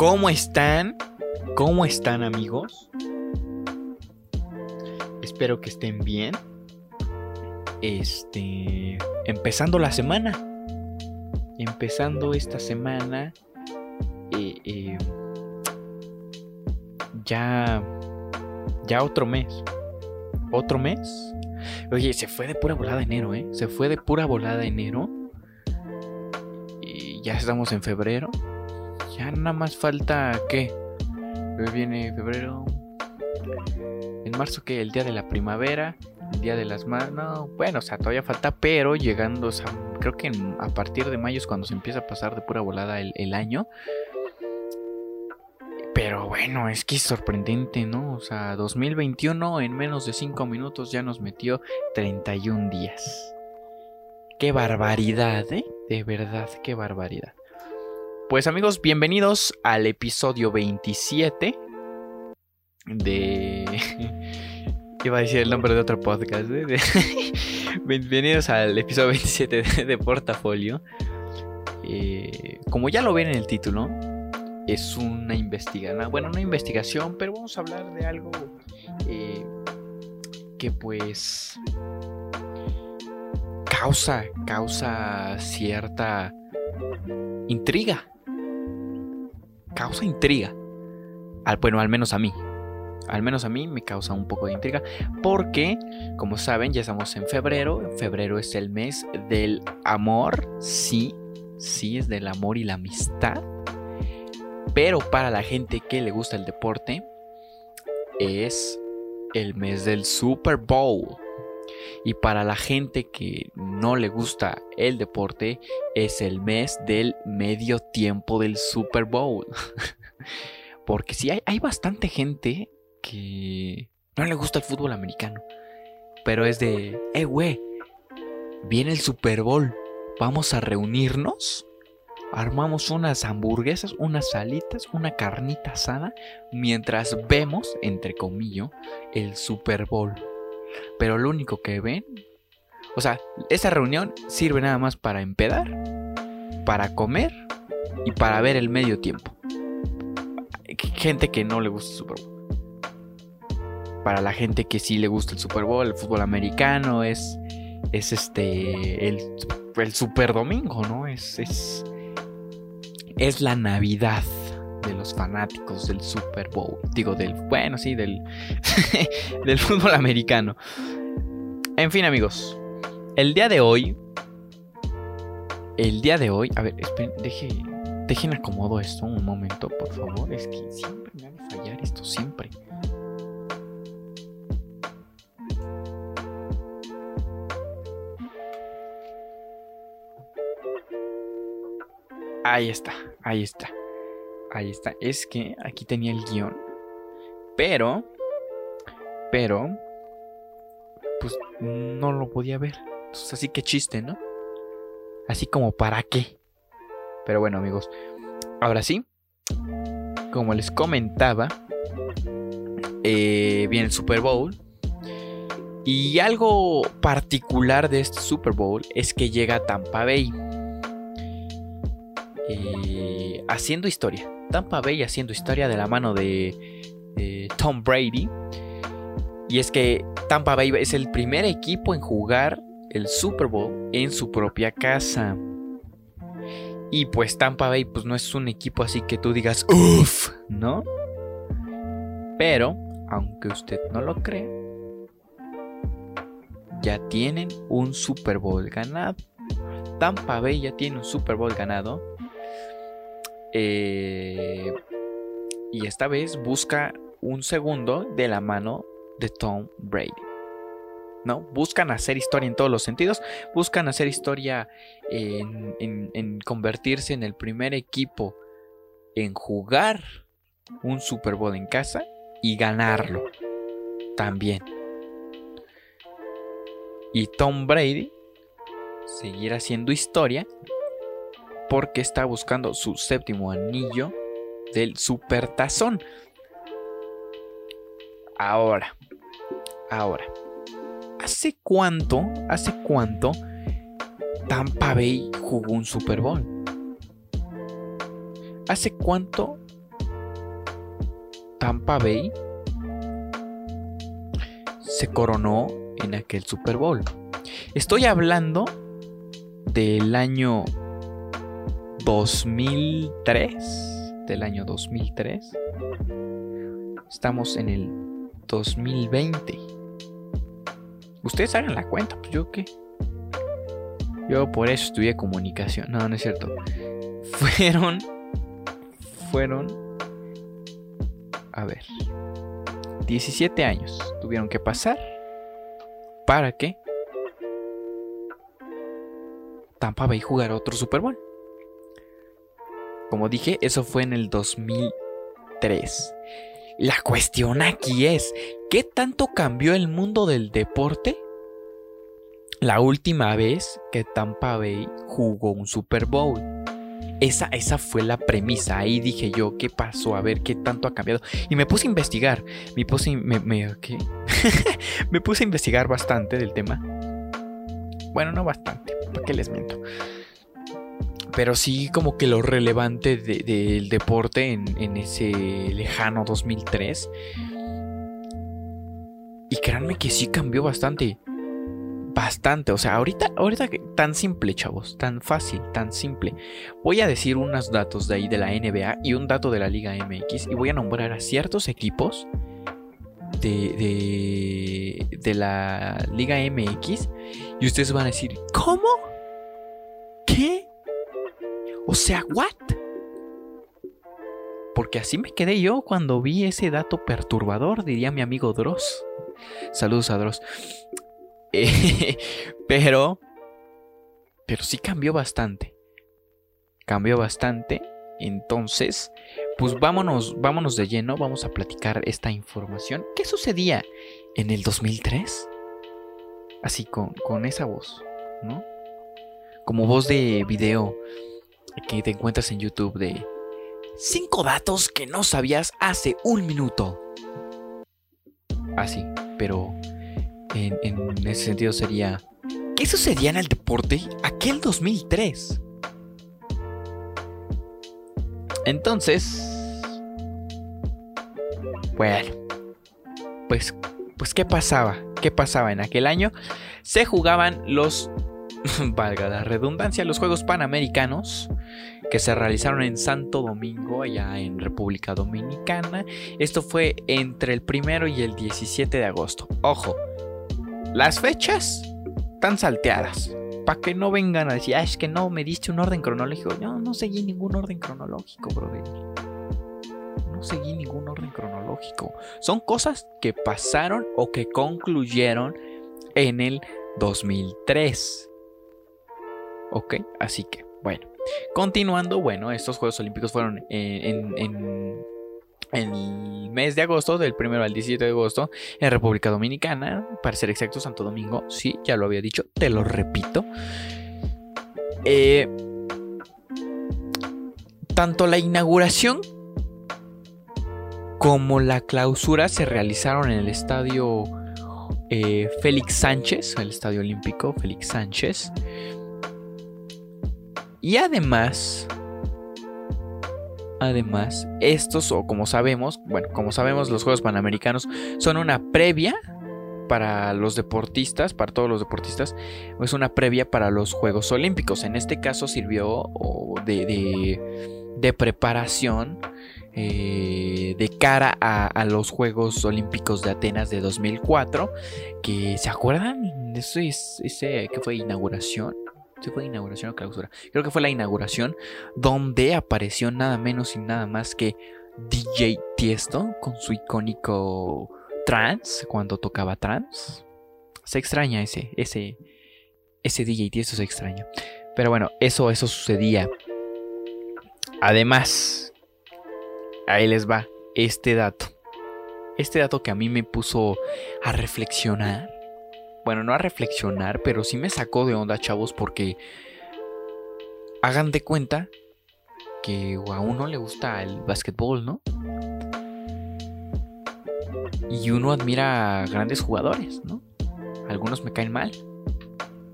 ¿Cómo están? ¿Cómo están amigos? Espero que estén bien. Este, empezando la semana. Empezando esta semana. eh, eh, ya, ya otro mes. ¿Otro mes? Oye, se fue de pura volada enero, ¿eh? Se fue de pura volada enero. Y ya estamos en febrero. Ya nada más falta. Luego viene febrero. En marzo, que El día de la primavera. El día de las manos. No, bueno, o sea, todavía falta, pero llegando, o sea, creo que a partir de mayo es cuando se empieza a pasar de pura volada el, el año. Pero bueno, es que es sorprendente, ¿no? O sea, 2021 en menos de 5 minutos ya nos metió 31 días. Qué barbaridad, ¿eh? De verdad, qué barbaridad. Pues amigos, bienvenidos al episodio 27 de... Iba a decir el nombre de otro podcast. ¿eh? Bienvenidos al episodio 27 de, de Portafolio. Eh, como ya lo ven en el título, es una investigación, bueno, una investigación, pero vamos a hablar de algo eh, que pues causa, causa cierta intriga. Causa intriga. Al, bueno, al menos a mí. Al menos a mí me causa un poco de intriga. Porque, como saben, ya estamos en febrero. Febrero es el mes del amor. Sí, sí, es del amor y la amistad. Pero para la gente que le gusta el deporte, es el mes del Super Bowl. Y para la gente que no le gusta el deporte, es el mes del medio tiempo del Super Bowl. Porque sí, hay, hay bastante gente que no le gusta el fútbol americano. Pero es de, eh, güey, viene el Super Bowl. Vamos a reunirnos. Armamos unas hamburguesas, unas salitas, una carnita asada. Mientras vemos, entre comillas, el Super Bowl. Pero lo único que ven. O sea, esa reunión sirve nada más para empedar, para comer y para ver el medio tiempo. Gente que no le gusta el Super Bowl. Para la gente que sí le gusta el Super Bowl, el fútbol americano, es. Es este. El, el Super Domingo, ¿no? Es. Es. Es la Navidad de los fanáticos del Super Bowl. Digo, del. Bueno, sí, del. del fútbol americano. En fin, amigos. El día de hoy. El día de hoy. A ver, esperen, deje, dejen acomodo esto un momento, por favor. Es que siempre me ha de fallar esto, siempre. Ahí está, ahí está. Ahí está. Es que aquí tenía el guion. Pero. Pero. Pues no lo podía ver. Así que chiste, ¿no? Así como para qué. Pero bueno, amigos. Ahora sí. Como les comentaba. eh, viene el Super Bowl. Y algo particular de este Super Bowl es que llega a Tampa Bay. Eh, haciendo historia. Tampa Bay haciendo historia de la mano de, de Tom Brady. Y es que Tampa Bay es el primer equipo en jugar el Super Bowl en su propia casa. Y pues Tampa Bay pues no es un equipo así que tú digas, uff, ¿no? Pero, aunque usted no lo cree, ya tienen un Super Bowl ganado. Tampa Bay ya tiene un Super Bowl ganado. Eh, y esta vez busca un segundo de la mano de Tom Brady. ¿No? Buscan hacer historia en todos los sentidos. Buscan hacer historia en, en- convertirse en el primer equipo en jugar un Super Bowl en casa y ganarlo también. Y Tom Brady seguir haciendo historia porque está buscando su séptimo anillo del Supertazón. Ahora, ahora, ¿hace cuánto, hace cuánto Tampa Bay jugó un Super Bowl? ¿Hace cuánto Tampa Bay se coronó en aquel Super Bowl. Estoy hablando del año 2003. Del año 2003. Estamos en el 2020. Ustedes hagan la cuenta, pues yo qué. Yo por eso estudié comunicación. No, no es cierto. Fueron. Fueron. A ver. 17 años tuvieron que pasar para que Tampa Bay jugara otro Super Bowl. Como dije, eso fue en el 2003. La cuestión aquí es, ¿qué tanto cambió el mundo del deporte la última vez que Tampa Bay jugó un Super Bowl? Esa, esa, fue la premisa. Ahí dije yo, ¿qué pasó? A ver qué tanto ha cambiado. Y me puse a investigar. Me puse, me, me, puse a investigar bastante del tema. Bueno, no bastante. ¿Para qué les miento? Pero sí como que lo relevante del deporte en, ese lejano 2003. Y créanme que sí cambió bastante. Bastante. O sea, ahorita, ahorita tan simple, chavos. Tan fácil, tan simple. Voy a decir unos datos de ahí de la NBA y un dato de la Liga MX. Y voy a nombrar a ciertos equipos de, de, de la Liga MX. Y ustedes van a decir, ¿cómo? O sea, ¿what? Porque así me quedé yo cuando vi ese dato perturbador, diría mi amigo Dross. Saludos a Dross. Pero, pero sí cambió bastante. Cambió bastante. Entonces, pues vámonos, vámonos de lleno, vamos a platicar esta información. ¿Qué sucedía en el 2003? Así con, con esa voz, ¿no? Como voz de video que te encuentras en YouTube de 5 datos que no sabías hace un minuto. Así, pero en, en, ese sentido sería, ¿qué sucedía en el deporte aquel 2003? Entonces, bueno, pues, pues ¿qué pasaba? ¿Qué pasaba en aquel año? Se jugaban los valga la redundancia, los Juegos Panamericanos que se realizaron en Santo Domingo, allá en República Dominicana. Esto fue entre el primero y el 17 de agosto. Ojo, las fechas están salteadas. Para que no vengan a decir, ah, es que no me diste un orden cronológico. No, no seguí ningún orden cronológico, brother. No seguí ningún orden cronológico. Son cosas que pasaron o que concluyeron en el 2003. Ok, así que, bueno. Continuando, bueno, estos Juegos Olímpicos fueron en, el mes de agosto, del 1 al 17 de agosto, en República Dominicana, para ser exacto, Santo Domingo, sí, ya lo había dicho, te lo repito. Eh, tanto la inauguración como la clausura se realizaron en el estadio eh, Félix Sánchez, el estadio olímpico Félix Sánchez. Y además, además, estos, o como sabemos, bueno, como sabemos, los Juegos Panamericanos son una previa para los deportistas, para todos los deportistas, es una previa para los Juegos Olímpicos. En este caso sirvió de, de, preparación eh, de cara a, los Juegos Olímpicos de Atenas de 2004, que se acuerdan, eso es, ese que fue inauguración ¿Sí fue inauguración o clausura? Creo que fue la inauguración donde apareció nada menos y nada más que DJ Tiesto con su icónico trance cuando tocaba trance. Se extraña ese, ese, ese DJ Tiesto se extraña. Pero bueno, eso, eso sucedía. Además, ahí les va este dato. Este dato que a mí me puso a reflexionar bueno, no a reflexionar, pero sí me sacó de onda, chavos, porque hagan de cuenta que a uno le gusta el básquetbol, ¿no? Y uno admira a grandes jugadores, ¿no? Algunos me caen mal,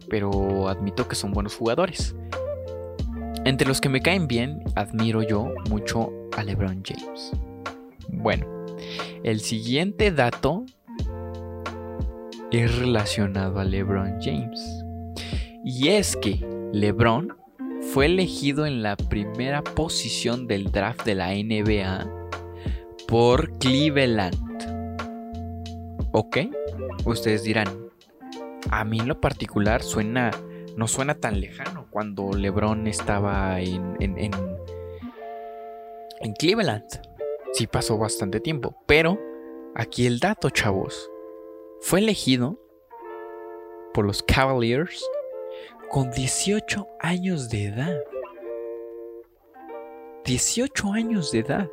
pero admito que son buenos jugadores. Entre los que me caen bien, admiro yo mucho a LeBron James. Bueno, El siguiente dato es relacionado a LeBron James. Y es que LeBron fue elegido en la primera posición del draft de la NBA por Cleveland. ¿Ok? Ustedes dirán, a mí en lo particular suena, no suena tan lejano cuando LeBron estaba en, en, en, en Cleveland. Sí pasó bastante tiempo, pero aquí el dato, chavos. Fue elegido por los Cavaliers con 18 años de edad. 18 años de edad.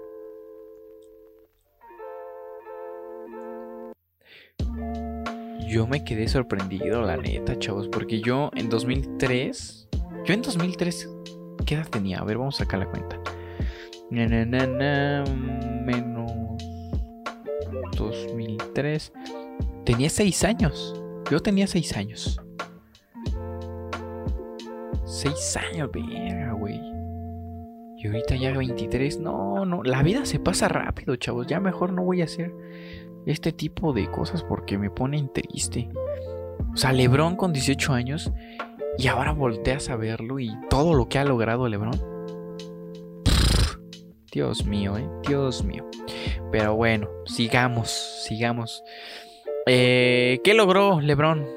Yo me quedé sorprendido, la neta, chavos, porque yo en 2003, yo en 2003, ¿qué edad tenía? A ver, vamos a sacar la cuenta. menos 2003. Tenía 6 años. Yo tenía 6 años. 6 años, verga, güey. Y ahorita ya 23. No, no. La vida se pasa rápido, chavos. Ya mejor no voy a hacer este tipo de cosas porque me ponen triste. O sea, Lebron con 18 años y ahora volteas a verlo y todo lo que ha logrado Lebron. Dios mío, eh. Dios mío. Pero bueno, sigamos, sigamos. Eh, ¿Qué logró Lebron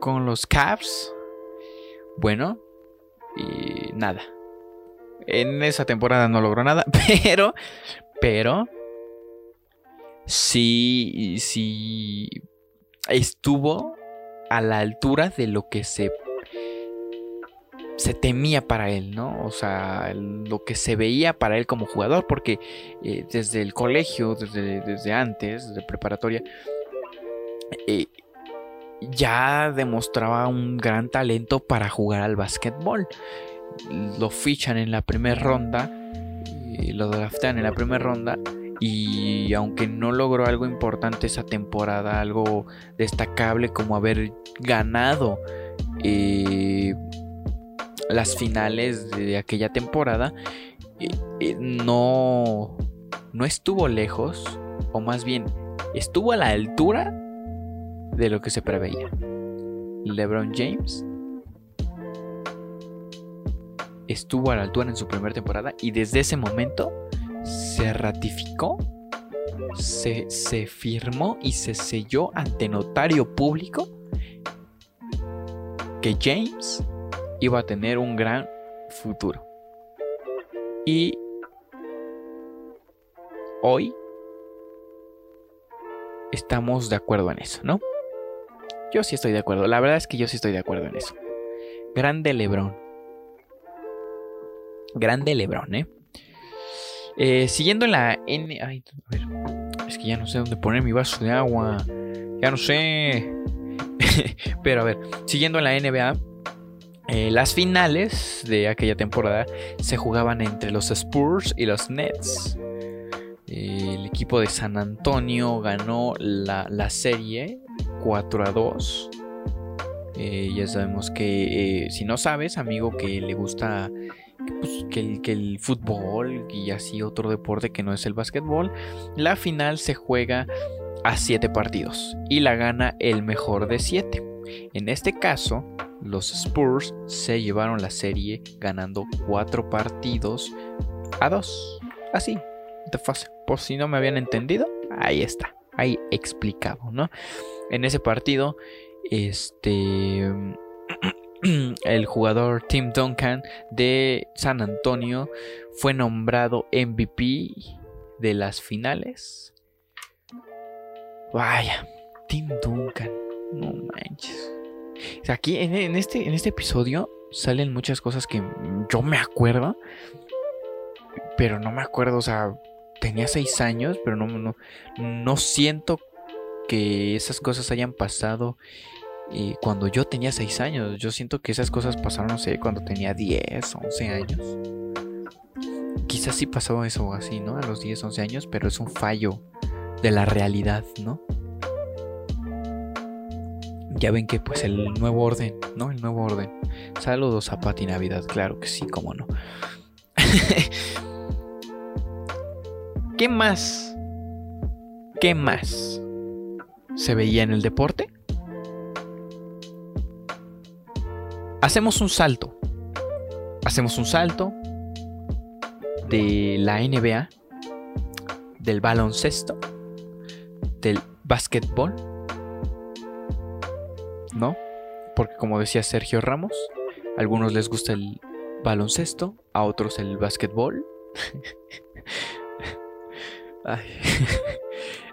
con los Cavs? Bueno, y nada. En esa temporada no logró nada, pero, pero, sí, sí estuvo a la altura de lo que se se temía para él, ¿no? O sea, lo que se veía para él como jugador, porque eh, desde el colegio, desde, desde, antes, desde preparatoria, eh, ya demostraba un gran talento para jugar al básquetbol. Lo fichan en la primera ronda, y lo draftean en la primera ronda y aunque no logró algo importante esa temporada, algo destacable como haber ganado eh, las finales de aquella temporada, eh, eh, no, no estuvo lejos, o más bien estuvo a la altura de lo que se preveía. LeBron James estuvo a la altura en su primera temporada y desde ese momento se ratificó, se, se firmó y se selló ante notario público que James iba a tener un gran futuro. Y hoy estamos de acuerdo en eso, ¿no? Yo sí estoy de acuerdo. La verdad es que yo sí estoy de acuerdo en eso. Grande Lebron. Grande Lebron, ¿eh? eh siguiendo en la N. Ay, a ver. Es que ya no sé dónde poner mi vaso de agua. Ya no sé. Pero a ver, siguiendo en la NBA. Eh, las finales de aquella temporada se jugaban entre los Spurs y los Nets. el equipo de San Antonio ganó la, la serie 4 a 2. Eh, ya sabemos que eh, si no sabes, amigo, que le gusta pues, que, el, que, el, fútbol y así otro deporte que no es el básquetbol, la final se juega a 7 partidos y la gana el mejor de 7. En este caso, los Spurs se llevaron la serie ganando 4 partidos a 2. Así, de fase. Por si no me habían entendido, ahí está, ahí explicado, ¿no? En ese partido, este el jugador Tim Duncan de San Antonio fue nombrado MVP de las finales. Vaya, Tim Duncan, no manches. Aquí en, este, en este episodio salen muchas cosas que yo me acuerdo, pero no me acuerdo, o sea, tenía seis años, pero no, no, no siento que esas cosas hayan pasado y eh, cuando yo tenía 6 años. Yo siento que esas cosas pasaron, no sé, cuando tenía 10, 11 años. Quizás sí pasó eso así, ¿no? A los 10, 11 años, pero es un fallo de la realidad, ¿no? Ya ven que pues el nuevo orden, ¿no? El nuevo orden. Saludos a Pati Navidad, claro que sí, cómo no. ¿Qué más ¿Qué más se veía en el deporte? Hacemos un salto. Hacemos un salto de la NBA, del baloncesto, del básquetbol. ¿No? Porque como decía Sergio Ramos, a algunos les gusta el baloncesto, a otros el básquetbol.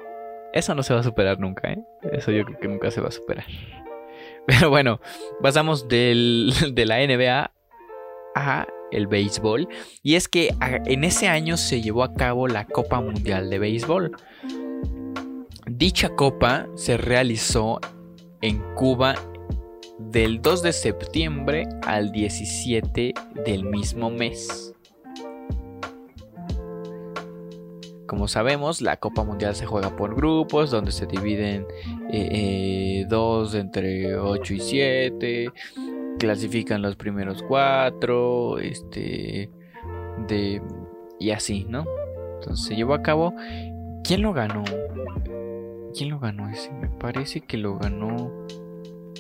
Eso no se va a superar nunca, ¿eh? Eso yo creo que nunca se va a superar. Pero bueno, pasamos del, de la NBA a el béisbol. Y es que en ese año se llevó a cabo la Copa Mundial de Béisbol. Dicha copa se realizó en Cuba del 2 de septiembre al 17 del mismo mes. Como sabemos, la Copa Mundial se juega por grupos, donde se dividen eh, eh, dos entre 8 y 7, clasifican los primeros cuatro, este, de, y así, ¿no? Entonces se llevó a cabo. ¿Quién lo ganó? ¿Quién lo ganó ese? Me parece que lo ganó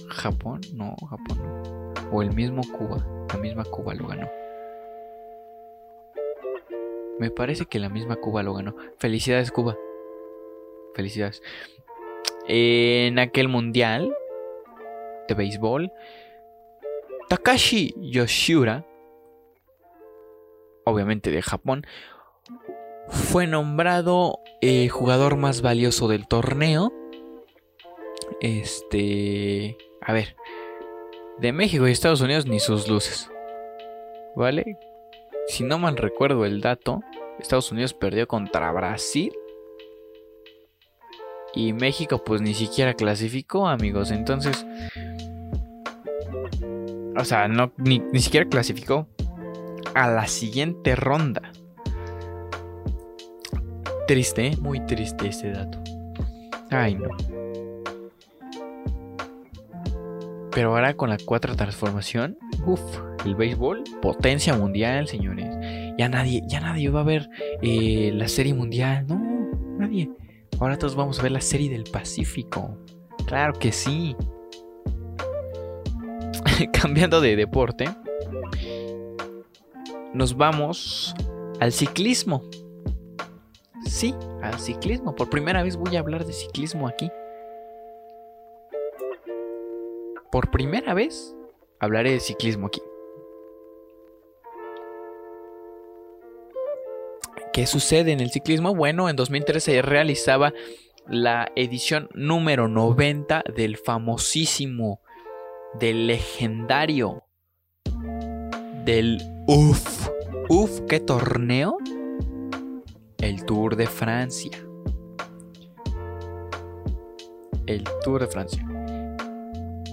Japón, no, Japón no. O el mismo Cuba, la misma Cuba lo ganó. Me parece que la misma Cuba lo ganó. Felicidades Cuba. Felicidades. En aquel mundial de béisbol, Takashi Yoshura, obviamente de Japón, fue nombrado eh, jugador más valioso del torneo. Este, a ver, de México y Estados Unidos ni sus luces. ¿Vale? Si no mal recuerdo el dato, Estados Unidos perdió contra Brasil. Y México pues ni siquiera clasificó, amigos. Entonces... O sea, no, ni, siquiera clasificó a la siguiente ronda. Triste, ¿eh? muy triste ese dato. Ay, no. Pero ahora con la cuarta transformación, uff, el béisbol, potencia mundial, señores. Ya nadie, ya nadie va a ver eh, la serie mundial, no, nadie. Ahora todos vamos a ver la serie del Pacífico. Claro que sí. Cambiando de deporte, nos vamos al ciclismo. Sí, al ciclismo. Por primera vez voy a hablar de ciclismo aquí. Por primera vez hablaré de ciclismo aquí. ¿Qué sucede en el ciclismo? Bueno, en 2013 se realizaba la edición número 90 del famosísimo, del legendario, del UF. UF, ¿qué torneo? El Tour de Francia. El Tour de Francia.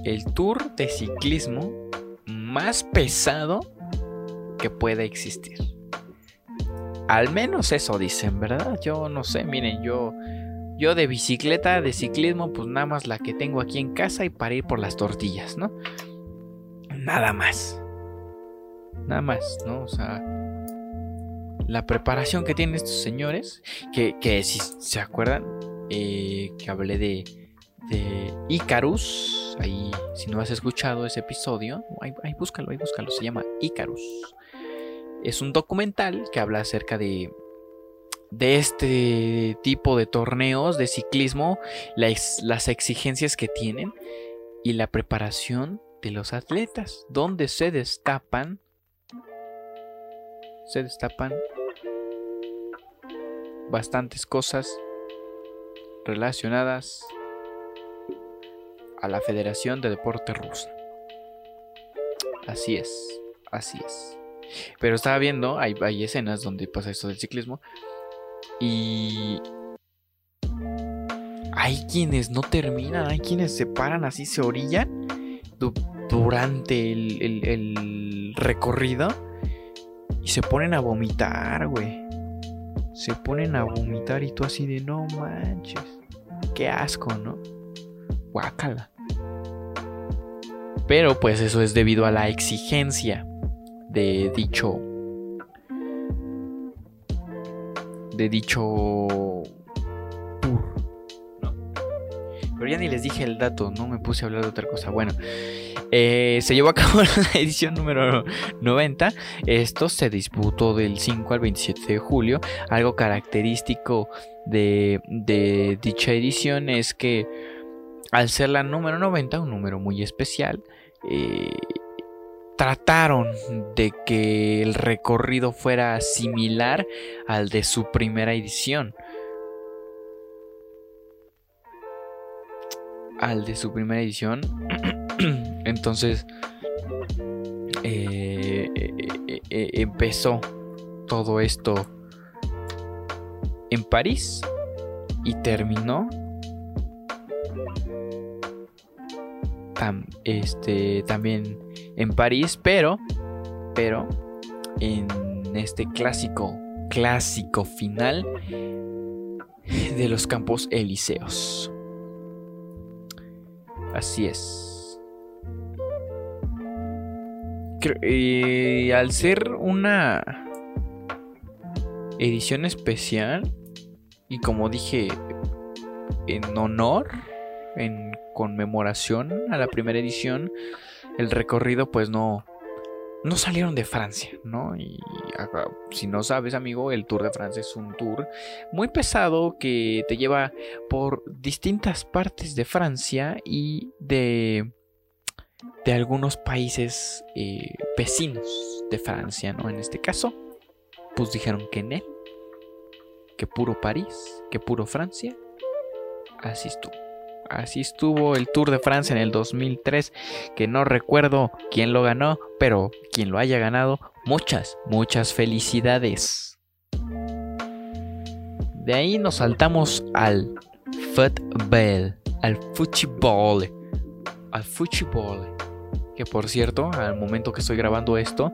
El tour de ciclismo más pesado que pueda existir. Al menos eso dicen, ¿verdad? Yo no sé, miren, yo yo de bicicleta, de ciclismo, pues nada más la que tengo aquí en casa y para ir por las tortillas, ¿no? Nada más. Nada más, ¿no? O sea, la preparación que tienen estos señores, que, que si se acuerdan, eh, que hablé de, de Icarus, ahí, si no has escuchado ese episodio, ahí, ahí búscalo, ahí búscalo, se llama Icarus. Es un documental que habla acerca de, de este tipo de torneos de ciclismo, las, exigencias que tienen y la preparación de los atletas, donde se destapan, se destapan bastantes cosas relacionadas a la Federación de Deporte Rusa. Así es, así es. Pero estaba viendo, hay, escenas donde pasa esto del ciclismo. Y hay quienes no terminan, hay quienes se paran así, se orillan durante el, el, recorrido y se ponen a vomitar, güey. Se ponen a vomitar y tú así de no manches. Qué asco, ¿no? Guácala. Pero pues eso es debido a la exigencia de dicho de dicho tour Pero ya ni les dije el dato, no me puse a hablar de otra cosa. Bueno, eh, se llevó a cabo la edición número 90. Esto se disputó del 5 al 27 de julio. Algo característico de, de dicha edición es que al ser la número 90, un número muy especial, eh, trataron de que el recorrido fuera similar al de su primera edición. Al de su primera edición. Entonces eh, eh, eh, empezó todo esto en París y terminó este, también en París, pero, pero en este clásico, clásico final de los campos elíseos. Así es. al ser una edición especial y como dije en honor, en conmemoración a la primera edición, el recorrido pues no, no salieron de Francia, ¿no? Y si no sabes, amigo, el Tour de Francia es un tour muy pesado que te lleva por distintas partes de Francia y de, de algunos países eh, vecinos de Francia, ¿no? En este caso, pues dijeron que en él, que puro París, que puro Francia, así estuvo. Así estuvo el Tour de Francia en el 2003, que no recuerdo quién lo ganó, pero quien lo haya ganado, muchas, muchas felicidades. De ahí nos saltamos al football, al fútbol, al fútbol que por cierto, al momento que estoy grabando esto,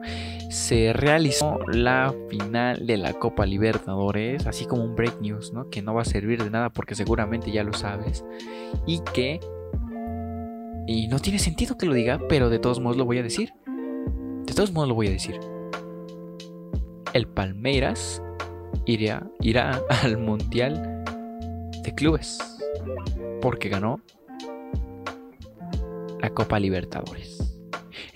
se realizó la final de la Copa Libertadores, así como un break news, ¿no? Que no va a servir de nada porque seguramente ya lo sabes. Y que... Y no tiene sentido que lo diga, pero de todos modos lo voy a decir. De todos modos lo voy a decir. El Palmeiras irá, irá al Mundial de Clubes. Porque ganó la Copa Libertadores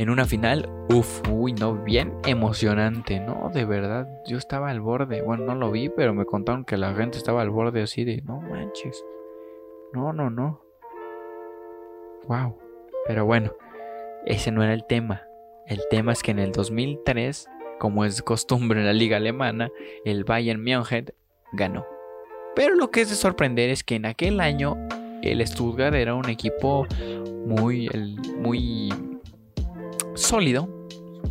en una final, uff, uy, no, bien emocionante, ¿no? De verdad, yo estaba al borde, bueno, no lo vi, pero me contaron que la gente estaba al borde así de, no manches, no, no, no. Wow, pero bueno, ese no era el tema. El tema es que en el 2003, como es costumbre en la liga alemana, el Bayern München ganó. Pero lo que es de sorprender es que en aquel año el Stuttgart era un equipo muy, muy sólido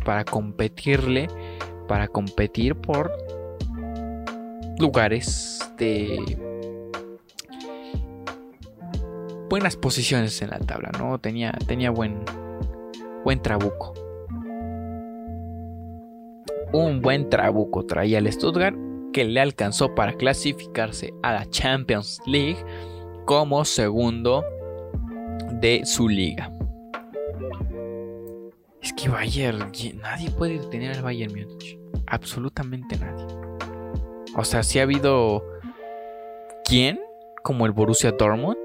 para competirle, para competir por lugares de buenas posiciones en la tabla, ¿no? Tenía, tenía buen, buen trabuco. Un buen trabuco traía el Stuttgart que le alcanzó para clasificarse a la Champions League como segundo de su liga. Es que Bayern, nadie puede detener al Bayern Múnich. Absolutamente nadie. O sea, si ha habido. ¿Quién? Como el Borussia Dortmund,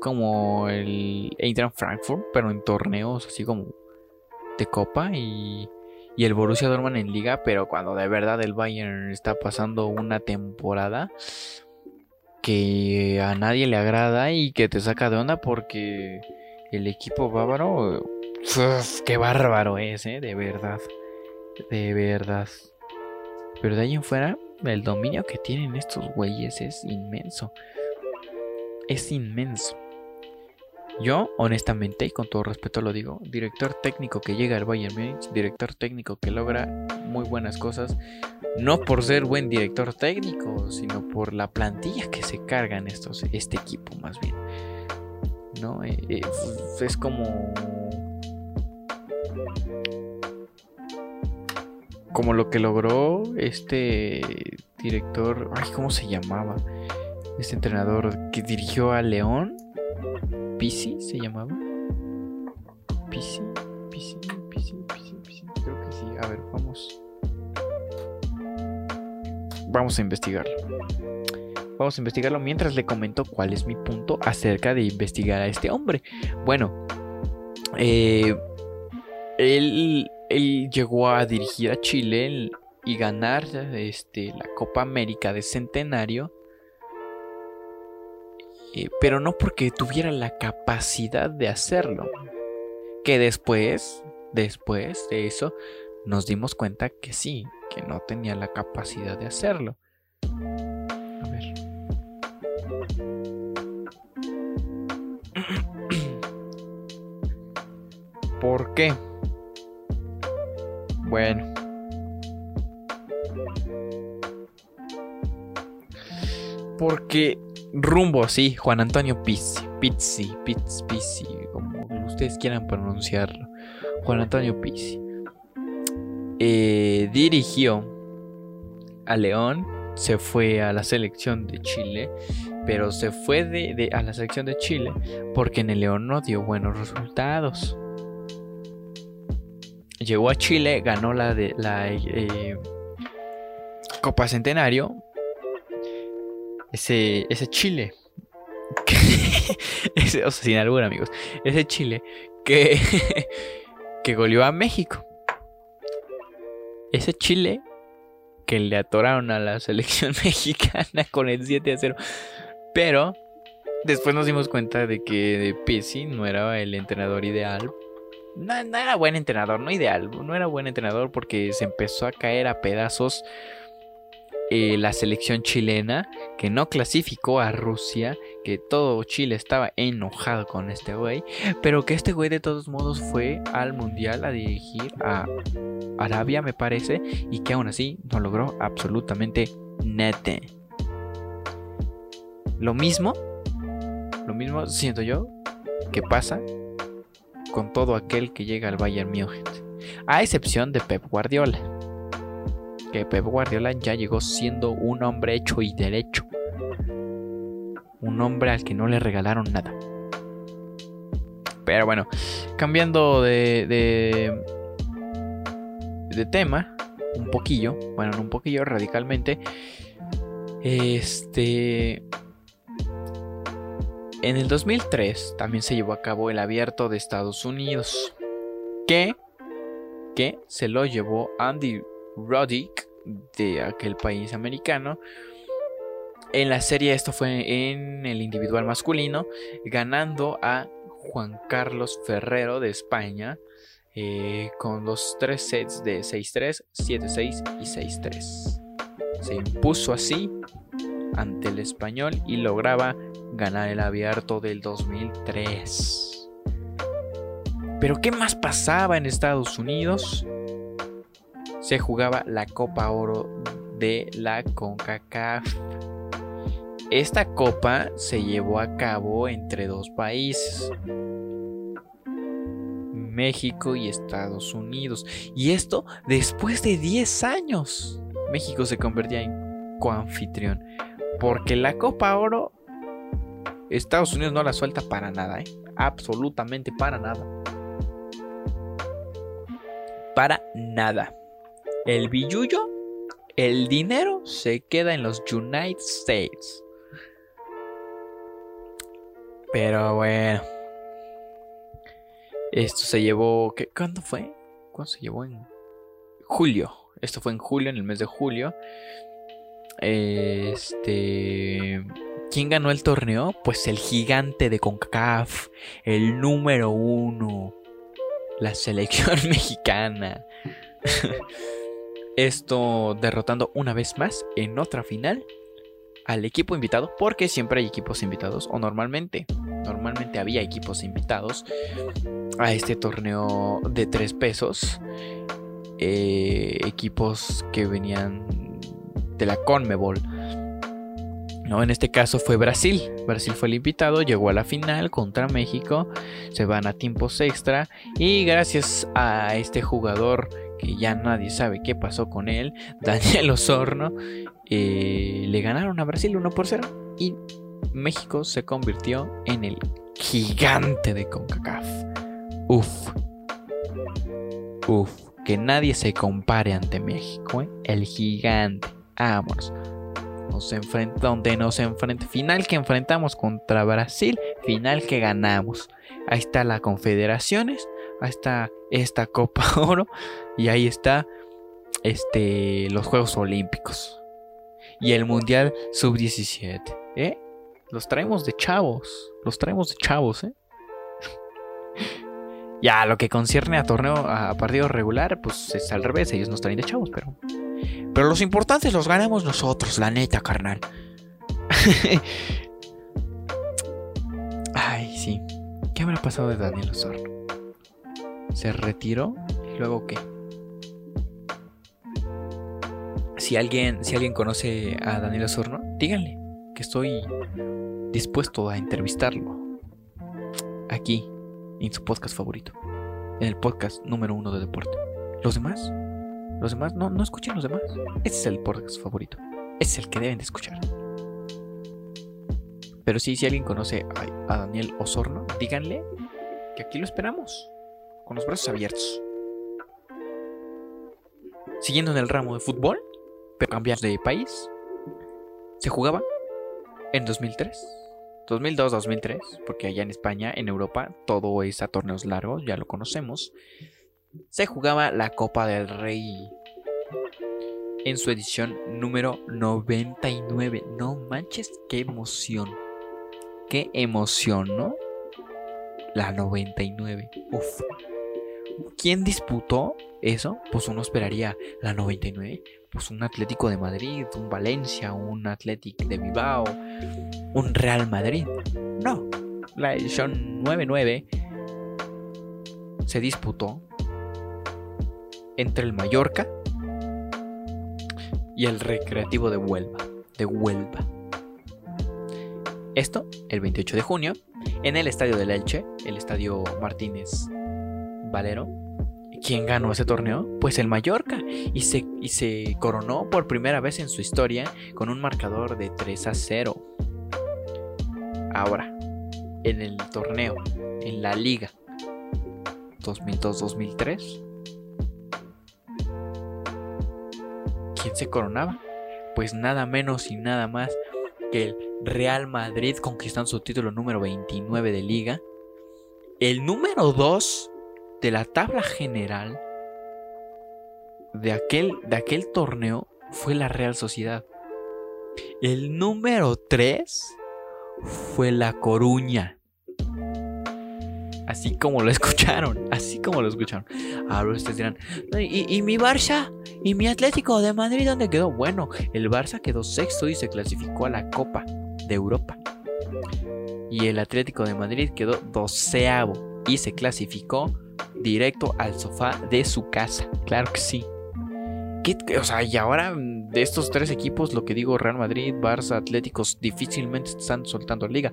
como el Eintracht Frankfurt, pero en torneos así como de copa y, y el Borussia Dortmund en liga, pero cuando de verdad el Bayern está pasando una temporada que a nadie le agrada y que te saca de onda porque el equipo bávaro qué bárbaro es, ¿eh? De verdad. De verdad. Pero de ahí en fuera, el dominio que tienen estos güeyes es inmenso. Es inmenso. Yo, honestamente, y con todo respeto lo digo, director técnico que llega al Bayern Munich, director técnico que logra muy buenas cosas, no por ser buen director técnico, sino por la plantilla que se cargan estos, este equipo más bien. ¿No? Eh, eh, es como como lo que logró este director, ay, ¿cómo se llamaba? Este entrenador que dirigió a León, Pisi se llamaba. Pisi, Pisi, Pisi, Pisi, Pisi, creo que sí. A ver, vamos. Vamos a investigarlo. Vamos a investigarlo mientras le comento cuál es mi punto acerca de investigar a este hombre. Bueno, eh, él, llegó a dirigir a Chile y ganar este, la Copa América de Centenario. Eh, pero no porque tuviera la capacidad de hacerlo. Que después, después de eso, nos dimos cuenta que sí, que no tenía la capacidad de hacerlo. A ver. ¿Por qué? Bueno. Porque rumbo, sí, Juan Antonio Pizzi, Pizzi, Pizzi, Pizzi, como ustedes quieran pronunciarlo. Juan Antonio Pizzi. Eh, dirigió a León, se fue a la selección de Chile, pero se fue de, a la selección de Chile porque en el León no dio buenos resultados. Llegó a Chile, ganó la, de, la eh, Copa Centenario. Ese, ese Chile. ese, o sea, sin albur, amigos. Ese Chile que, que goleó a México ese Chile que le atoraron a la selección mexicana con el 7 a 0. Pero después nos dimos cuenta de que Pizzi no era el entrenador ideal. No, era buen entrenador, no ideal, no era buen entrenador porque se empezó a caer a pedazos eh, la selección chilena que no clasificó a Rusia, que todo Chile estaba enojado con este güey, pero que este güey de todos modos fue al mundial a dirigir a Arabia, me parece, y que aún así no logró absolutamente nada. Lo mismo, lo mismo siento yo que pasa con todo aquel que llega al Bayern Múnich, a excepción de Pep Guardiola que Pep Guardiola ya llegó siendo un hombre hecho y derecho. Un hombre al que no le regalaron nada. Pero bueno, cambiando de, de, de tema, un poquillo, bueno, no un poquillo, radicalmente. Este. En el 2003 también se llevó a cabo el abierto de Estados Unidos. Que, que se lo llevó Andy Roddick de aquel país americano. En la serie esto fue en el individual masculino, ganando a Juan Carlos Ferrero de España eh, con los tres sets de 6-3, 7-6 y 6-3. Se impuso así ante el español y lograba ganar el abierto del 2003. Pero ¿qué más pasaba en Estados Unidos? se jugaba la Copa Oro de la CONCACAF. Esta copa se llevó a cabo entre dos países, México y Estados Unidos. Y esto después de 10 años. México se convertía en coanfitrión. Porque la Copa Oro, Estados Unidos no la suelta para nada, ¿eh? absolutamente para nada. Para nada. El billuyo, el dinero se queda en los United States. Pero bueno. Esto se llevó. ¿qué, ¿Cuándo fue? ¿Cuándo se llevó? En julio. Esto fue en julio, en el mes de julio. Este. ¿Quién ganó el torneo? Pues el gigante de CONCACAF. El número uno. La selección mexicana. Esto derrotando una vez más en otra final al equipo invitado, porque siempre hay equipos invitados, o normalmente, normalmente había equipos invitados a este torneo de tres pesos. Eh, equipos que venían de la Conmebol. ¿no? En este caso fue Brasil. Brasil fue el invitado, llegó a la final contra México. Se van a tiempos extra. Y gracias a este jugador que ya nadie sabe qué pasó con él, Daniel Osorno, eh, le ganaron a Brasil 1 por 0 y México se convirtió en el gigante de CONCACAF. Uf. Uf. Que nadie se compare ante México, ¿eh? El gigante. Vámonos. nos enfrentamos, donde nos enfrentamos, final que enfrentamos contra Brasil, final que ganamos. Ahí está la Confederaciones, ahí está esta Copa Oro y ahí está este los Juegos Olímpicos y el Mundial Sub-17, ¿eh? Los traemos de chavos, los traemos de chavos, ¿eh? ya, lo que concierne a torneo, a partido regular, pues es al revés, ellos nos traen de chavos, pero... Pero los importantes los ganamos nosotros, la neta, carnal. Ay, sí. ¿Qué habrá pasado de Daniel Osorno? ¿Se retiró? ¿Y luego qué? Si alguien, si alguien conoce a Daniel Osorno, díganle que estoy dispuesto a entrevistarlo. Aquí, en su podcast favorito. En el podcast número uno de deporte. ¿Los demás? Los demás, no, no escuchen los demás. Ese es el podcast favorito. Es el que deben de escuchar. Pero sí, si alguien conoce a, a Daniel Osorno, díganle que aquí lo esperamos. Con los brazos abiertos. Siguiendo en el ramo de fútbol, pero cambiando de país, se jugaba en 2003. 2002-2003, porque allá en España, en Europa, todo es a torneos largos, ya lo conocemos. Se jugaba la Copa del Rey en su edición número 99. No manches, qué emoción. Qué emoción, ¿no? La 99. Uf. ¿Quién disputó eso? Pues uno esperaría la 99. Pues un Atlético de Madrid, un Valencia, un Atlético de Bilbao, un Real Madrid. No. La edición 99 se disputó entre el Mallorca y el Recreativo de Huelva. De Huelva. Esto el 28 de junio en el estadio del Elche, el estadio Martínez Valero. ¿Quién ganó ese torneo? Pues el Mallorca. Y se, y se coronó por primera vez en su historia con un marcador de 3 a 0. Ahora, en el torneo, en la liga 2002-2003, ¿quién se coronaba? Pues nada menos y nada más que el Real Madrid conquistando su título número 29 de liga. El número 2 de la tabla general de aquel, de aquel torneo fue la Real Sociedad. El número 3 fue La Coruña. Así como lo escucharon, así como lo escucharon. Ahora ustedes dirán, ¿y, ¿y, mi Barça? ¿Y mi Atlético de Madrid dónde quedó? Bueno, el Barça quedó sexto y se clasificó a la Copa de Europa. Y el Atlético de Madrid quedó doceavo y se clasificó directo al sofá de su casa. Claro que sí. o sea, y ahora mm, de estos tres equipos, lo que digo, Real Madrid, Barça, Atléticos, difícilmente están soltando la liga.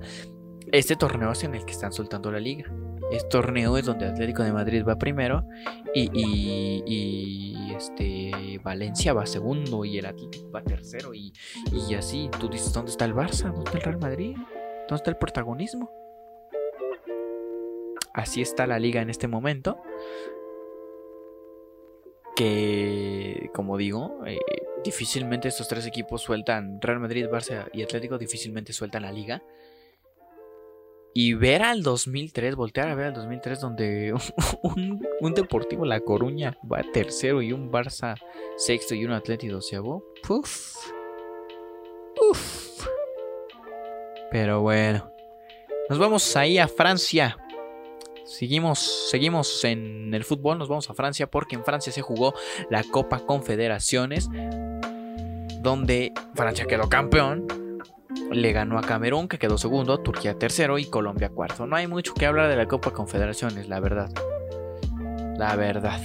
Este torneo es en el que están soltando la liga. Este torneo es donde Atlético de Madrid va primero y, este Valencia va segundo y el Atlético va tercero y, y así. Tú dices, ¿dónde está el Barça? ¿Dónde está el Real Madrid? ¿Dónde está el protagonismo? así está la liga en este momento. Que, como digo, eh, difícilmente estos tres equipos sueltan, Real Madrid, Barça y Atlético difícilmente sueltan la liga. Y ver al 2003, voltear a ver al 2003 donde un, Deportivo La Coruña va tercero y un Barça sexto y un Atlético doceavo. Puf. Uf. Pero bueno. Nos vamos ahí a Francia Seguimos, seguimos en el fútbol, nos vamos a Francia porque en Francia se jugó la Copa Confederaciones, donde Francia quedó campeón, le ganó a Camerún que quedó segundo, Turquía tercero y Colombia cuarto. No hay mucho que hablar de la Copa Confederaciones, la verdad. La verdad.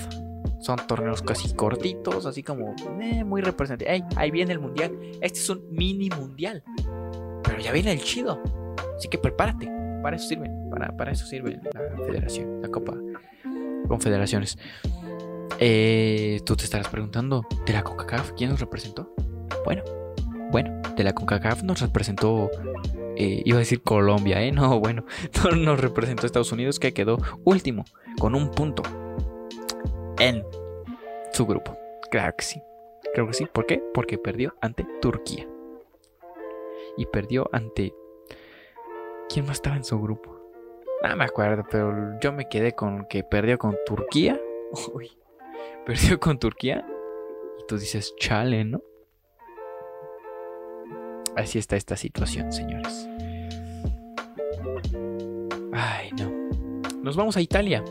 Son torneos casi cortitos, así como eh, muy representativos. ahí viene el mundial. Este es un mini mundial. Pero ya viene el chido. Así que prepárate. Para eso sirve. Para, eso sirve la federación, la Copa Confederaciones. Eh, tú te estarás preguntando, ¿de la CONCACAF quién nos representó? Bueno, bueno, de la CONCACAF nos representó, eh, iba a decir Colombia, ¿eh? No, bueno, nos representó Estados Unidos que quedó último, con un punto en su grupo. Claro que sí, creo que sí. ¿Por qué? Porque perdió ante Turquía. y perdió ante... ¿Quién más estaba en su grupo? No me acuerdo, pero yo me quedé con que perdió con Turquía. Uy, perdió con Turquía. Y tú dices, chale, ¿no? Así está esta situación, señores. Ay, no. Nos vamos a Italia.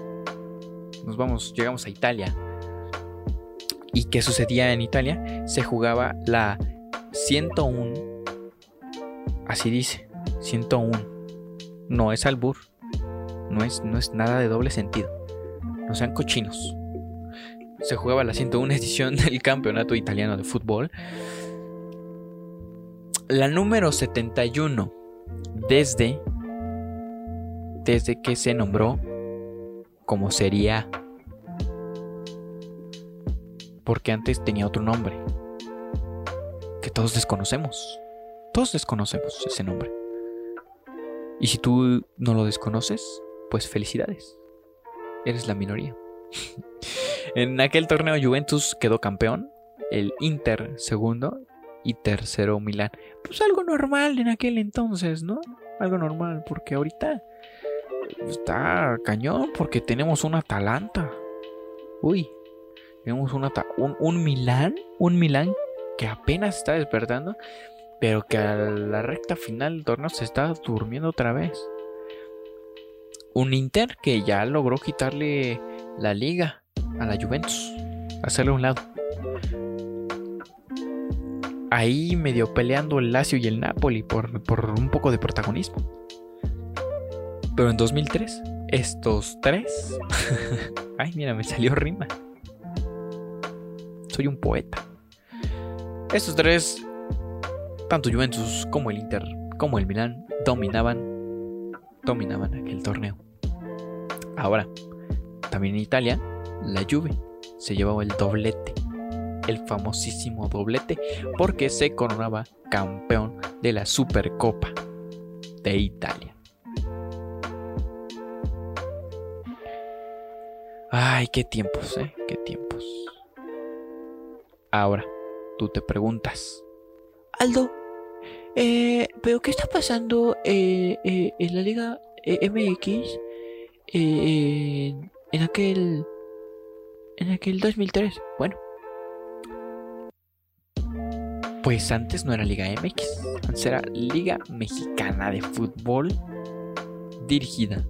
Nos vamos, llegamos a Italia. ¿Y qué sucedía en Italia? Se jugaba la 101. Así dice, 101. No es albur. No es, no es nada de doble sentido. No sean cochinos. Se jugaba la 101 edición del Campeonato Italiano de Fútbol. La número 71 desde desde que se nombró como sería porque antes tenía otro nombre que todos desconocemos. Todos desconocemos ese nombre. Y si tú no lo desconoces, pues felicidades. Eres la minoría. en aquel torneo Juventus quedó campeón, el Inter segundo y tercero Milán. Pues algo normal en aquel entonces, ¿no? Algo normal, porque ahorita está cañón, porque tenemos un Atalanta. Uy, tenemos un, un, un Milán, un Milán que apenas está despertando, pero que a la recta final del torneo se está durmiendo otra vez. Un Inter que ya logró quitarle la liga a la Juventus, hacerle un lado. Ahí medio peleando el Lazio y el Napoli por, por un poco de protagonismo. Pero en 2003, estos tres... Ay, mira, me salió rima. Soy un poeta. Estos tres, tanto Juventus como el Inter, como el Milan, dominaban, dominaban aquel torneo. Ahora, también en Italia, la Juve se llevaba el doblete, el famosísimo doblete, porque se coronaba campeón de la Supercopa de Italia. Ay, qué tiempos, ¿eh? Qué tiempos. Ahora, tú te preguntas, Aldo, eh, ¿pero qué está pasando eh, eh, en la Liga MX en aquel en aquel 2003? Bueno, pues antes no era Liga MX, antes era Liga Mexicana de Fútbol dirigida.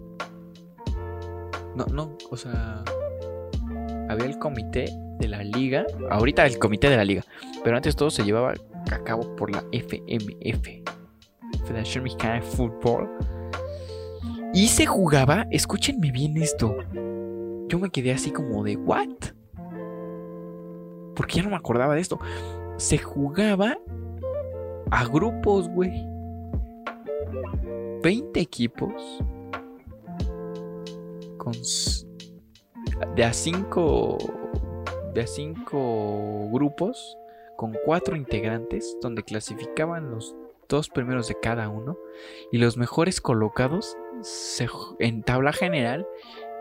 No, no, o sea, había el comité de la liga, ahorita el comité de la liga, pero antes todo se llevaba a cabo por la FMF, Federación Mexicana de Fútbol. Y se jugaba, escúchenme bien esto, yo me quedé así como de, ¿what? Porque ya no me acordaba de esto. Se jugaba a grupos, güey. 20 equipos de a 5 de a cinco grupos con cuatro integrantes donde clasificaban los dos primeros de cada uno y los mejores colocados en tabla general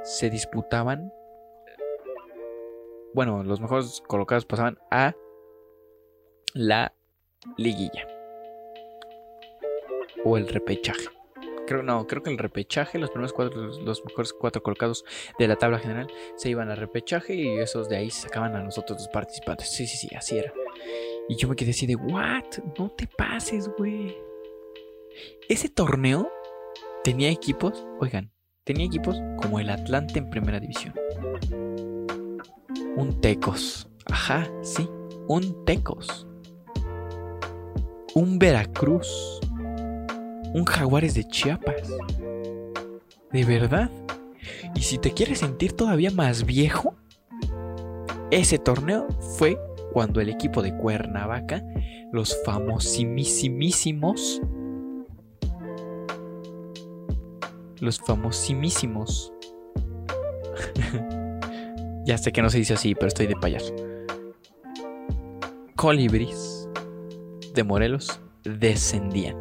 se disputaban bueno los mejores colocados pasaban a la liguilla o el repechaje creo no, creo que el repechaje, los primeros cuatro, los mejores cuatro colocados de la tabla general se iban al repechaje y esos de ahí se sacaban a nosotros los participantes. Sí, sí, sí, así era. Y yo me quedé así de, ¿what? No te pases, güey. Ese torneo tenía equipos, oigan, tenía equipos como el Atlante en primera división. Un Tecos. Ajá, sí, un Tecos. Un Veracruz un Jaguares de Chiapas. ¿De verdad? Y si te quieres sentir todavía más viejo, ese torneo fue cuando el equipo de Cuernavaca, los famosimísimos, los famosimísimos, ya sé que no se dice así, pero estoy de payaso, colibris de Morelos descendían.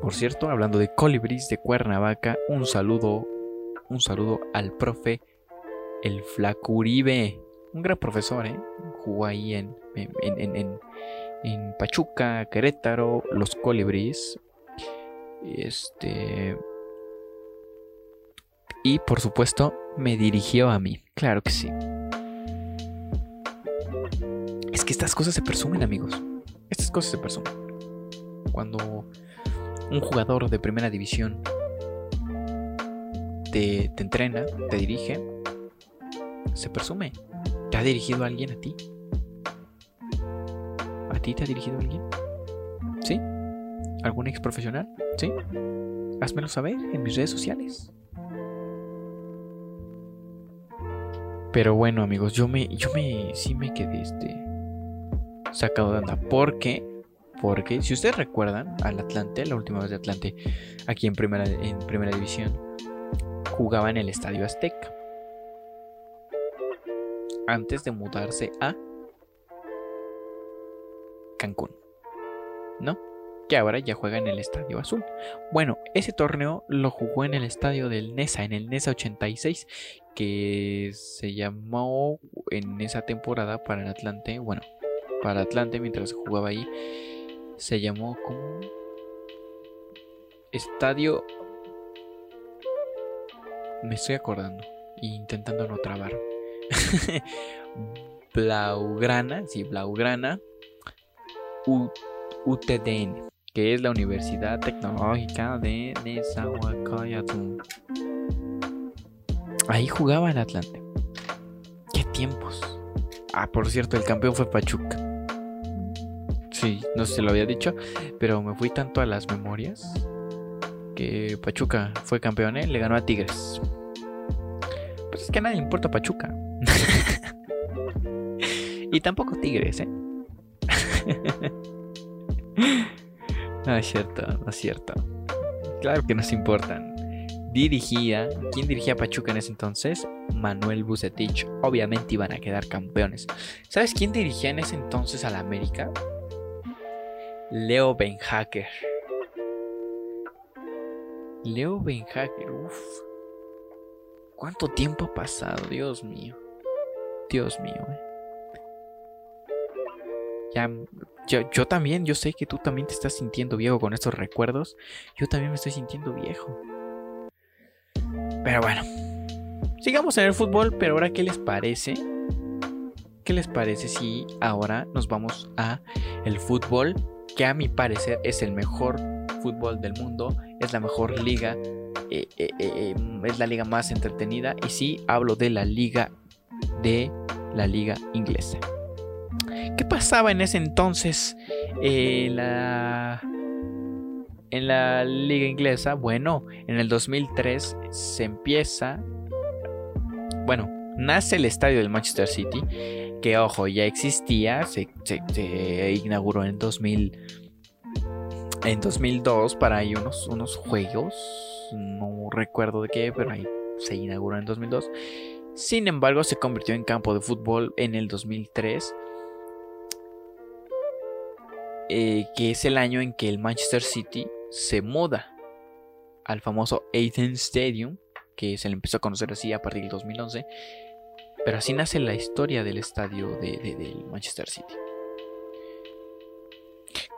Por cierto, hablando de colibris de Cuernavaca, un saludo, un saludo al profe El Flacuribe, un gran profesor, ¿eh? Jugó ahí en, en, en Pachuca, Querétaro, los Colibríes. Este. Y por supuesto, me dirigió a mí. Claro que sí. Estas cosas se presumen, amigos. Estas cosas se presumen. Cuando un jugador de primera división te, te entrena, te dirige, se presume. ¿Te ha dirigido alguien a ti? ¿A ti te ha dirigido alguien? ¿Sí? ¿Algún ex profesional? ¿Sí? Házmelo saber en mis redes sociales. Pero bueno, amigos, yo me, yo me, sí me quedé este sacado de onda. ¿Por qué? Porque si ustedes recuerdan al Atlante, la última vez de Atlante, aquí en primera, en primera división, jugaba en el Estadio Azteca. Antes de mudarse a Cancún. ¿No? Que ahora ya juega en el Estadio Azul. Bueno, ese torneo lo jugó en el estadio del NESA, en el NESA 86, que se llamó en esa temporada para el Atlante, bueno, para Atlante mientras jugaba ahí, se llamó como Estadio... Me estoy acordando e intentando no trabar. Blaugrana, sí, Blaugrana UTDN, que es la Universidad Tecnológica de Nezahualcóyotl. Ahí jugaba en Atlante. Qué tiempos. Ah, por cierto, el campeón fue Pachuca. No sé si lo había dicho, pero me fui tanto a las memorias que Pachuca fue campeón, ¿eh? le ganó a Tigres. Pues es que a nadie importa Pachuca. y tampoco Tigres, ¿eh? no es cierto, no es cierto. Claro que nos importan. Dirigía, ¿quién dirigía a Pachuca en ese entonces? Manuel Bucetich. Obviamente iban a quedar campeones. ¿Sabes quién dirigía en ese entonces a la América? Leo Benhacker. Leo Benhacker, uff. ¿Cuánto tiempo ha pasado? Dios mío. Dios mío. Eh. Ya, yo, también, yo sé que tú también te estás sintiendo viejo con estos recuerdos. Yo también me estoy sintiendo viejo. Pero bueno, sigamos en el fútbol, pero ahora, ¿qué les parece? ¿Qué les parece si ahora nos vamos a el fútbol, que a mi parecer es el mejor fútbol del mundo, es la mejor liga, eh, eh, eh, es la liga más entretenida y sí hablo de la liga de la liga inglesa. ¿Qué pasaba en ese entonces en la, en la liga inglesa? Bueno, en el 2003 se empieza, bueno, nace el estadio del Manchester City, que ojo, ya existía, se, inauguró en 2000, en 2002 para ahí unos, unos juegos, no recuerdo de qué, pero ahí se inauguró en 2002. Sin embargo, se convirtió en campo de fútbol en el 2003 eh, que es el año en que el Manchester City se muda al famoso Athens Stadium, que se le empezó a conocer así a partir del 2011. Pero así nace la historia del estadio de, del Manchester City.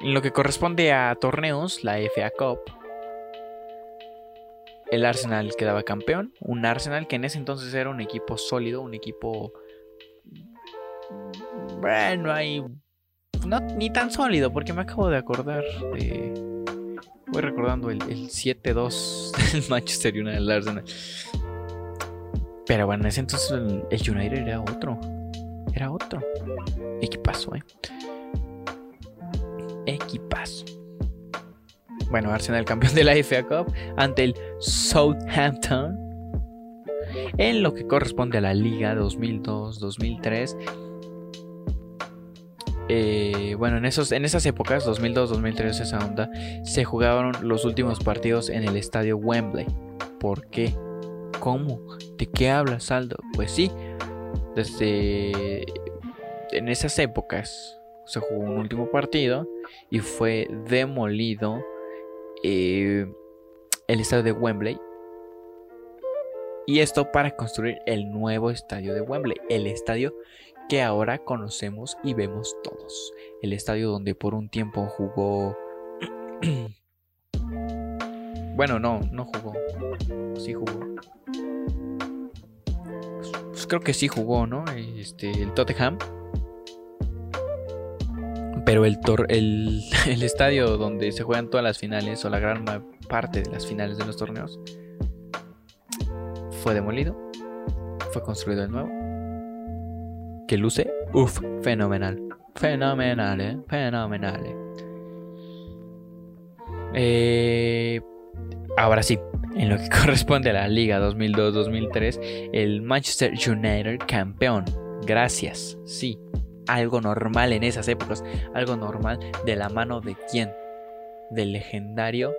En lo que corresponde a torneos, la FA Cup, el Arsenal quedaba campeón. Un Arsenal que en ese entonces era un equipo sólido, un equipo... Bueno, hay no, ni tan sólido, porque me acabo de acordar de. Voy recordando el, 7-2 del Manchester United del Arsenal. Pero bueno, en ese entonces el, United era otro. Era otro. Equipazo, eh. Equipazo. Bueno, Arsenal campeón de la FA Cup ante el Southampton. En lo que corresponde a la Liga 2002-2003 eh, bueno, en, esos, en esas épocas, 2002, 2003, esa onda, se jugaron los últimos partidos en el estadio Wembley. ¿Por qué? ¿Cómo? ¿De qué hablas, Aldo? Pues sí, desde en esas épocas se jugó un último partido y fue demolido eh, el estadio de Wembley. Y esto para construir el nuevo estadio de Wembley, el estadio que ahora conocemos y vemos todos. El estadio donde por un tiempo jugó... bueno, no, no jugó. Sí jugó. Pues creo que sí jugó, ¿no? Este, el Tottenham. Pero el, el, el estadio donde se juegan todas las finales o la gran parte de las finales de los torneos fue demolido, fue construido de nuevo. Que luce, uff, fenomenal. Fenomenal, eh, fenomenal. Eh. eh. Ahora sí, en lo que corresponde a la Liga 2002-2003, el Manchester United campeón. Gracias, sí, algo normal en esas épocas, algo normal de la mano de quién? Del legendario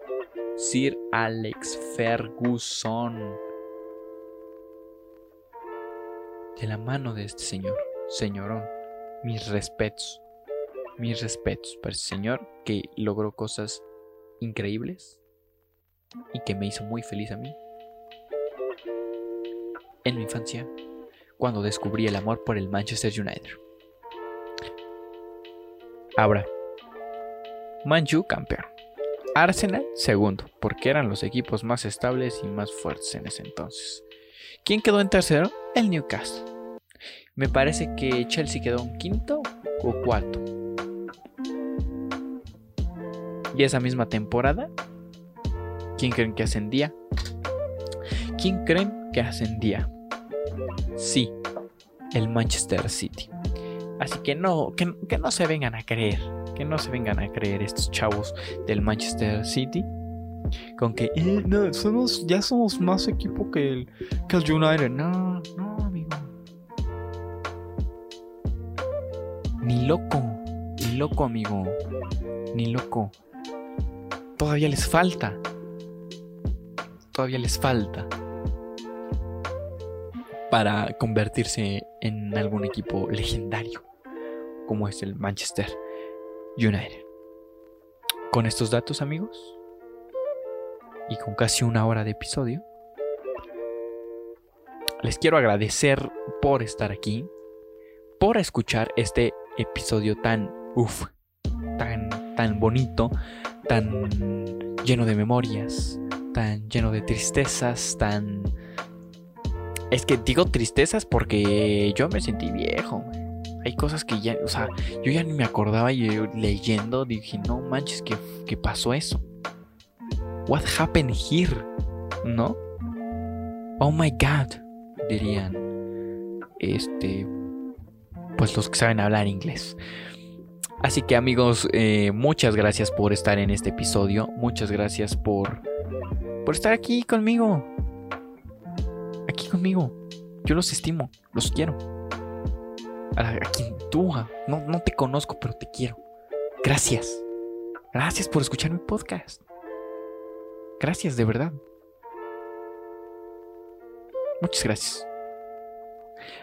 Sir Alex Ferguson. De la mano de este señor, señorón, mis respetos, mis respetos para ese señor que logró cosas increíbles y que me hizo muy feliz a mí. En mi infancia, cuando descubrí el amor por el Manchester United. Ahora, Manju campeón. Arsenal segundo, porque eran los equipos más estables y más fuertes en ese entonces. ¿Quién quedó en tercero? El Newcastle. Me parece que Chelsea quedó en quinto o cuarto. Y esa misma temporada, ¿quién creen que ascendía? ¿Quién creen que ascendía? Sí, el Manchester City. Así que no, que, no se vengan a creer, que no se vengan a creer estos chavos del Manchester City con que eh, no, somos, ya somos más equipo que el, que el United. No, no, amigo. Ni loco, ni loco, amigo. Ni loco. Todavía les falta. Todavía les falta para convertirse en algún equipo legendario, como es el Manchester United. Con estos datos, amigos, y con casi una hora de episodio, les quiero agradecer por estar aquí, por escuchar este episodio tan uff, tan tan bonito, tan lleno de memorias, tan lleno de tristezas, tan es que digo tristezas porque yo me sentí viejo. Hay cosas que ya, o sea, yo ya ni me acordaba y leyendo dije, no manches, que, que pasó eso. What happened here? ¿No? Oh my god, dirían. Este, pues los que saben hablar inglés. Así que amigos, eh, muchas gracias por estar en este episodio. Muchas gracias por, por estar aquí conmigo aquí conmigo. Yo los estimo, los quiero. A, quien tú, no, no te conozco, pero te quiero. Gracias. Gracias por escuchar mi podcast. Gracias, de verdad. Muchas gracias.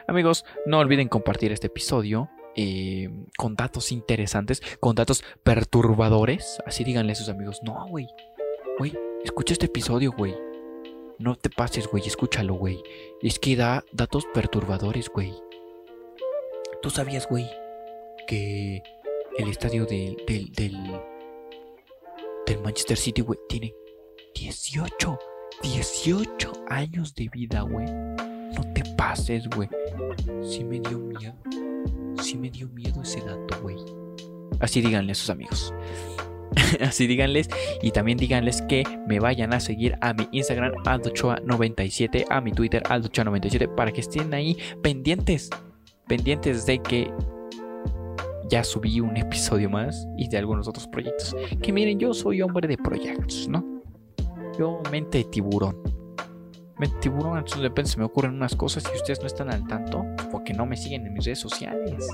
Amigos, no olviden compartir este episodio eh, con datos interesantes, con datos perturbadores. Así díganle a sus amigos, no, güey. Güey, escucha este episodio, güey. No te pases, güey, escúchalo, güey. Es que da datos perturbadores, güey. ¿Tú sabías, güey, que el estadio del, del, del, Manchester City, güey, tiene 18, 18 años de vida, güey? No te pases, güey. Sí me dio miedo. Sí me dio miedo ese dato, güey. Así díganle a sus amigos. Así díganles. Y también díganles que me vayan a seguir a mi Instagram aldochoa97, a mi Twitter aldochoa97, para que estén ahí pendientes. Pendientes de que ya subí un episodio más y de algunos otros proyectos. Que miren, yo soy hombre de proyectos, ¿no? Yo mente tiburón. Mente tiburón, entonces de repente se me ocurren unas cosas y ustedes no están al tanto porque no me siguen en mis redes sociales.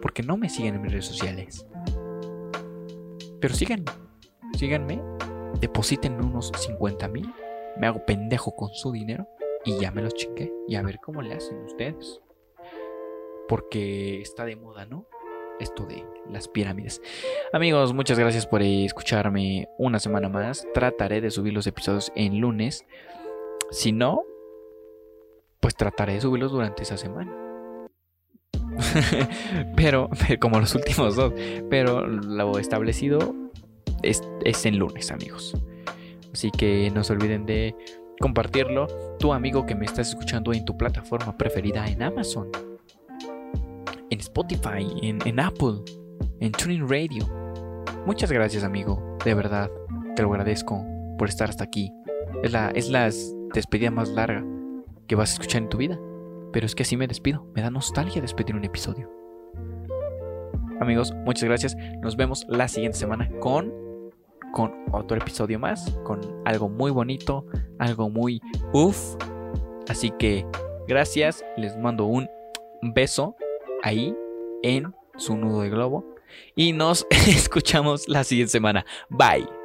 Porque no me siguen en mis redes sociales. Pero síganme, síganme, depositen unos 50 mil, me hago pendejo con su dinero y ya me los chingué y a ver cómo le hacen ustedes. Porque está de moda, ¿no? Esto de las pirámides. Amigos, muchas gracias por escucharme una semana más. Trataré de subir los episodios en lunes. Si no, pues trataré de subirlos durante esa semana. pero, como los últimos dos. Pero lo establecido es, es en lunes, amigos. Así que no se olviden de compartirlo. Tu amigo que me estás escuchando en tu plataforma preferida, en Amazon, en Spotify, en, Apple, en Tuning Radio. Muchas gracias, amigo. De verdad, te lo agradezco por estar hasta aquí. Es la, es la despedida más larga que vas a escuchar en tu vida. Pero es que así me despido. Me da nostalgia despedir un episodio. Amigos, muchas gracias. Nos vemos la siguiente semana con con otro episodio más, con algo muy bonito, algo muy uff. Así que gracias, les mando un beso ahí en su nudo de globo y nos escuchamos la siguiente semana. Bye.